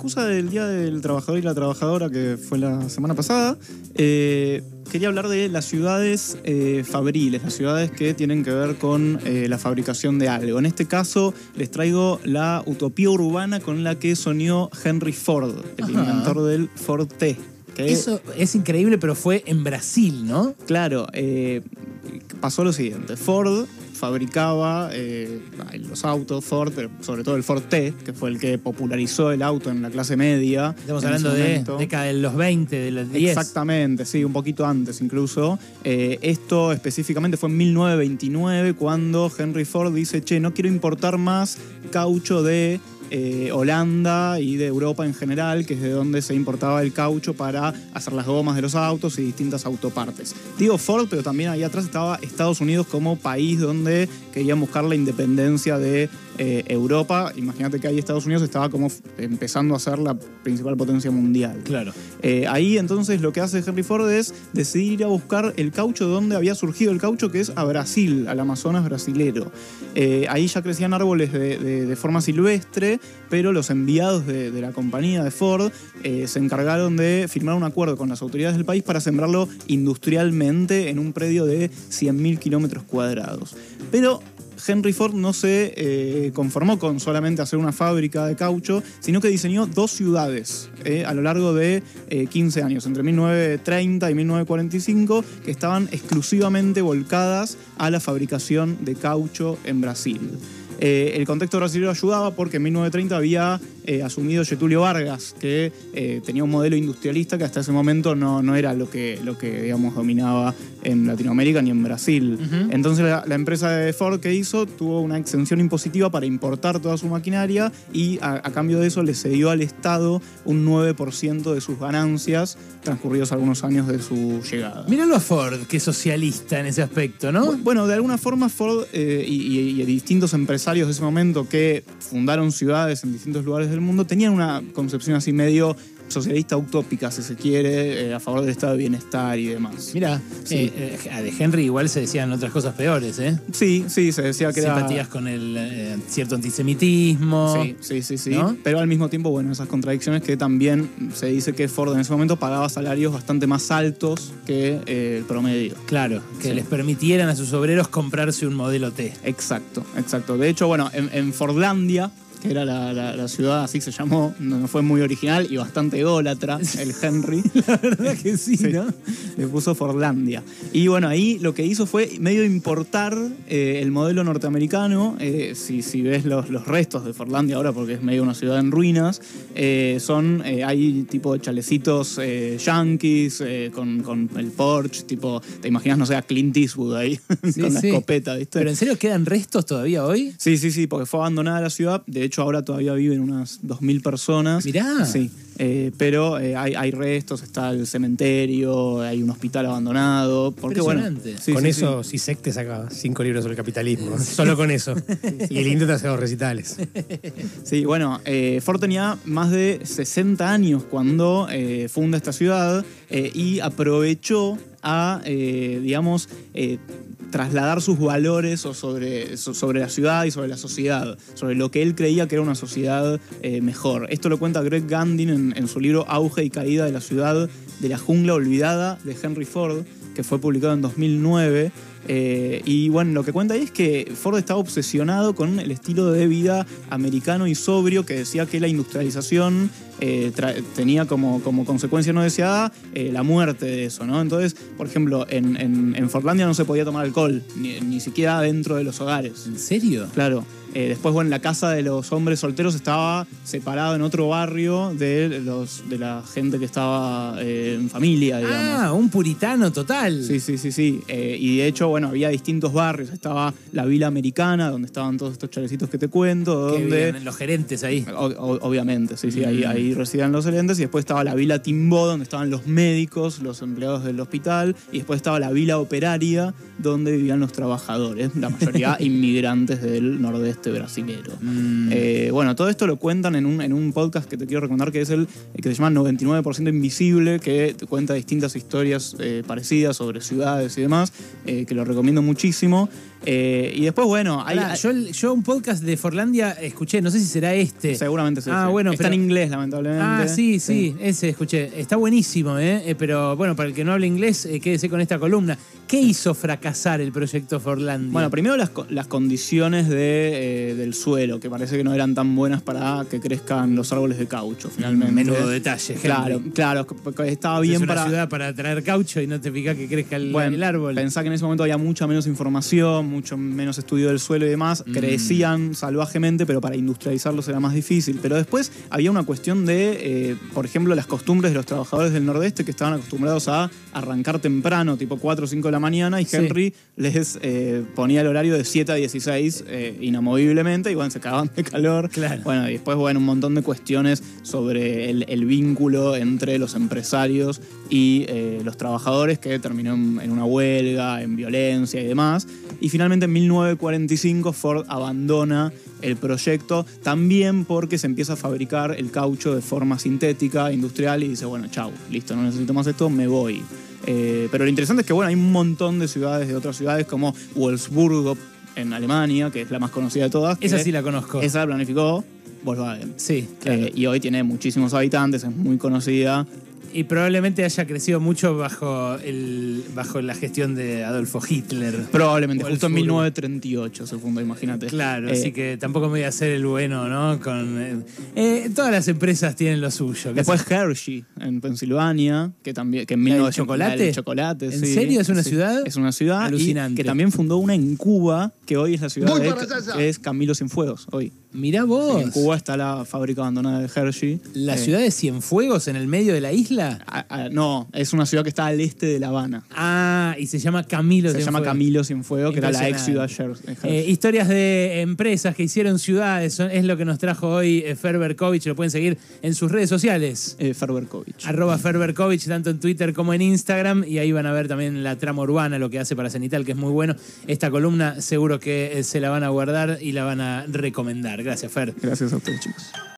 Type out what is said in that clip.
excusa del Día del Trabajador y la Trabajadora, que fue la semana pasada, eh, quería hablar de las ciudades eh, fabriles, las ciudades que tienen que ver con eh, la fabricación de algo. En este caso, les traigo la utopía urbana con la que soñó Henry Ford, el Ajá. inventor del Ford T. que- Eso es increíble, pero fue en Brasil, ¿no? Claro, pasó lo siguiente. Ford fabricaba eh, los autos Ford, pero sobre todo el Ford T, que fue el que popularizó el auto en la clase media. Estamos hablando de década de los 20, de los 10. Exactamente, sí, un poquito antes incluso. Eh, esto específicamente fue en 1929 cuando Henry Ford dice, che, no quiero importar más caucho de eh, Holanda y de Europa en general, que es de donde se importaba el caucho para hacer las gomas de los autos y distintas autopartes. Digo Ford, pero también ahí atrás estaba Estados Unidos como país donde querían buscar la independencia de eh, Europa. Imagínate que ahí Estados Unidos estaba como empezando a ser la principal potencia mundial. Claro. Eh, ahí entonces lo que hace Henry Ford es decidir ir a buscar el caucho donde había surgido el caucho, que es a Brasil, al Amazonas brasilero. Eh, ahí ya crecían árboles de, de- de forma silvestre, pero los enviados de, de la compañía de Ford se encargaron de firmar un acuerdo con las autoridades del país para sembrarlo industrialmente en un predio de 100.000 kilómetros cuadrados. Pero Henry Ford no se eh, conformó con solamente hacer una fábrica de caucho, sino que diseñó dos ciudades eh, a lo largo de eh, 15 años, entre 1930 y 1945, que estaban exclusivamente volcadas a la fabricación de caucho en Brasil. Eh, el contexto brasileño ayudaba porque en 1930 había eh, asumido Getulio Vargas, que eh, tenía un modelo industrialista que hasta ese momento no, no era lo que, lo que digamos, dominaba en Latinoamérica ni en Brasil. Entonces la, la empresa de Ford que hizo tuvo una exención impositiva para importar toda su maquinaria y a, a cambio de eso le cedió al Estado un 9% de sus ganancias transcurridos algunos años de su llegada. Míralo a Ford, que es socialista en ese aspecto, ¿no? Bu- Bueno, de alguna forma Ford eh, y, y- y distintos empresarios de ese momento que fundaron ciudades en distintos lugares del mundo tenían una concepción así medio socialista utópica, si se quiere, eh, a favor del estado de bienestar y demás. Mira, Sí. eh, eh, de Henry igual se decían otras cosas peores, ¿eh? Sí, sí, se decía que era... Simpatías con el cierto antisemitismo. Sí, sí, sí, sí. ¿No? Pero al mismo tiempo, bueno, esas contradicciones que también se dice que Ford en ese momento pagaba salarios bastante más altos que el promedio. Claro, que Sí. les permitieran a sus obreros comprarse un modelo T. Exacto, exacto. De hecho, bueno, en, en Fordlandia, que era la, la- la ciudad, así se llamó, no fue muy original y bastante ególatra, el Henry. La verdad que sí, Sí. ¿no? Le puso Fordlandia. Y bueno, ahí lo que hizo fue medio importar eh, el modelo norteamericano. Eh, si, si ves los, los restos de Fordlandia ahora, porque es medio una ciudad en ruinas, eh, son, hay tipo chalecitos eh, yankees con, con el Porsche, tipo, te imaginas, no sé, a Clint Eastwood ahí, Sí, con la escopeta, ¿viste? Pero en serio, ¿quedan restos todavía hoy? Sí, sí, sí, porque fue abandonada la ciudad. De hecho, ahora todavía viven unas 2.000 personas. Mirá. Sí, eh, pero eh, hay, hay restos, está el cementerio, hay un hospital abandonado. Porque, bueno, Impresionante. sí, con sí, eso, Sisek te saca cinco libros sobre el capitalismo. Solo con eso. y el Indio te hace dos recitales. Sí, Sí, bueno, eh, Ford tenía más de 60 años cuando eh, funda esta ciudad eh, y aprovechó a, eh, digamos, eh, trasladar sus valores sobre, so- sobre la ciudad y sobre la sociedad, sobre lo que él creía que era una sociedad eh, mejor. Esto lo cuenta Greg Gandin en, en su libro Auge y Caída de la Ciudad de la Jungla Olvidada de Henry Ford, que fue publicado en 2009. Eh, y bueno, lo que cuenta ahí es que Ford estaba obsesionado con el estilo de vida americano y sobrio que decía que la industrialización eh, tenía como, como consecuencia no deseada eh, la muerte de eso, ¿no? Entonces, por ejemplo, en, en, en Fordlandia no se podía tomar alcohol, ni, ni siquiera dentro de los hogares. ¿En serio? Claro. Eh, después, bueno, la casa de los hombres solteros estaba separada en otro barrio de, los, de la gente que estaba en familia, digamos. Ah, un puritano total. Sí, sí, sí, sí. Y de hecho, bueno, había distintos barrios. Estaba la Vila Americana, donde estaban todos estos chalecitos que te cuento, Que donde... los gerentes ahí. O- o- obviamente, sí, sí, ahí, Mm. ahí residían los gerentes. Y después estaba la Vila Timbó, donde estaban los médicos, los empleados del hospital. Y después estaba la Vila Operaria, donde vivían los trabajadores, la mayoría inmigrantes del nordeste brasilero. Mm. Eh, bueno, todo esto lo cuentan en un, en un podcast que te quiero recomendar, que es el, el que se llama 99% Invisible, que te cuenta distintas historias eh, parecidas sobre ciudades y demás, eh, que lo recomiendo muchísimo. Eh, y después, bueno, hay, yo, yo un podcast de Forlandia escuché, no sé si será este. seguramente sí, Ah, sí. bueno, está pero- en inglés, lamentablemente. lamentablemente. Ah, sí, sí, ese escuché. Está buenísimo, ¿eh? Eh, Pero bueno, para el que no hable inglés, eh, quédese con esta columna. ¿Qué hizo fracasar el proyecto Forlandia? Bueno, primero las, co- las condiciones de, eh, del suelo, que parece que no eran tan buenas para que crezcan los árboles de caucho, finalmente. Menudo detalle. Claro, claro, estaba es bien una para... ciudad para traer caucho y no te fijas que crezca el, Bueno, el árbol. Pensá que en ese momento había mucha menos información, mucho menos estudio del suelo y demás. Mm. Crecían salvajemente, pero para industrializarlos era más difícil. Pero después había una cuestión de, eh, por ejemplo, las costumbres de los trabajadores del nordeste que estaban acostumbrados a arrancar temprano, tipo 4 o 5 de la mañana, y Sí. Henry les eh, ponía el horario de 7 a 16 eh, inamoviblemente, y bueno, se cagaban de calor. Claro. Bueno, y después, bueno, un montón de cuestiones sobre el, el vínculo entre los empresarios y eh, los trabajadores que terminó en, en una huelga, en violencia y demás. Y finalmente en 1945 Ford abandona el proyecto también porque se empieza a fabricar el caucho de forma sintética, industrial y dice, bueno, chau, listo, no necesito más esto, me voy. Eh, pero lo interesante es que, bueno, hay un montón de ciudades, de otras ciudades como Wolfsburgo en Alemania, que es la más conocida de todas. Esa sí la conozco. esa la planificó Volkswagen. Sí, claro. Eh, y hoy tiene muchísimos habitantes, es muy conocida. Y probablemente haya crecido mucho bajo, el, bajo la gestión de Adolfo Hitler. Probablemente, justo en Wolfsburgo. 1938 se fundó, imagínate. Claro, Eh, así que tampoco me voy a hacer el bueno, ¿no? Con, eh, eh, todas las empresas tienen lo suyo. ¿qué Después Hershey, en Pensilvania, que también que en ¿La del 1900 chocolate? chocolate, ¿En sí. serio? ¿Es una Sí, ciudad? Es una ciudad. y Alucinante. que también fundó una en Cuba, que hoy es la ciudad Voy de es Camilo Cienfuegos, hoy. Mirá vos. En Cuba está la fábrica abandonada de Hershey. ¿La Eh, ciudad de Cienfuegos en el medio de la isla? A- a- no, es una ciudad que está al este de La Habana. Ah, y se llama Camilo Se llama. Camilo Cienfuegos, que era la ex ciudad. Hershey. Eh, historias de empresas que hicieron ciudades son- es lo que nos trajo hoy eh, Ferberkovich. Lo pueden seguir en sus redes sociales. Eh, Ferberkovich. Arroba Ferberkovich, tanto en Twitter como en Instagram. Y ahí van a ver también la trama urbana, lo que hace para Cenital, que es muy bueno. Esta columna seguro que eh, se la van a guardar y la van a recomendar. Gracias, Fer. Gracias a ustedes, chicos.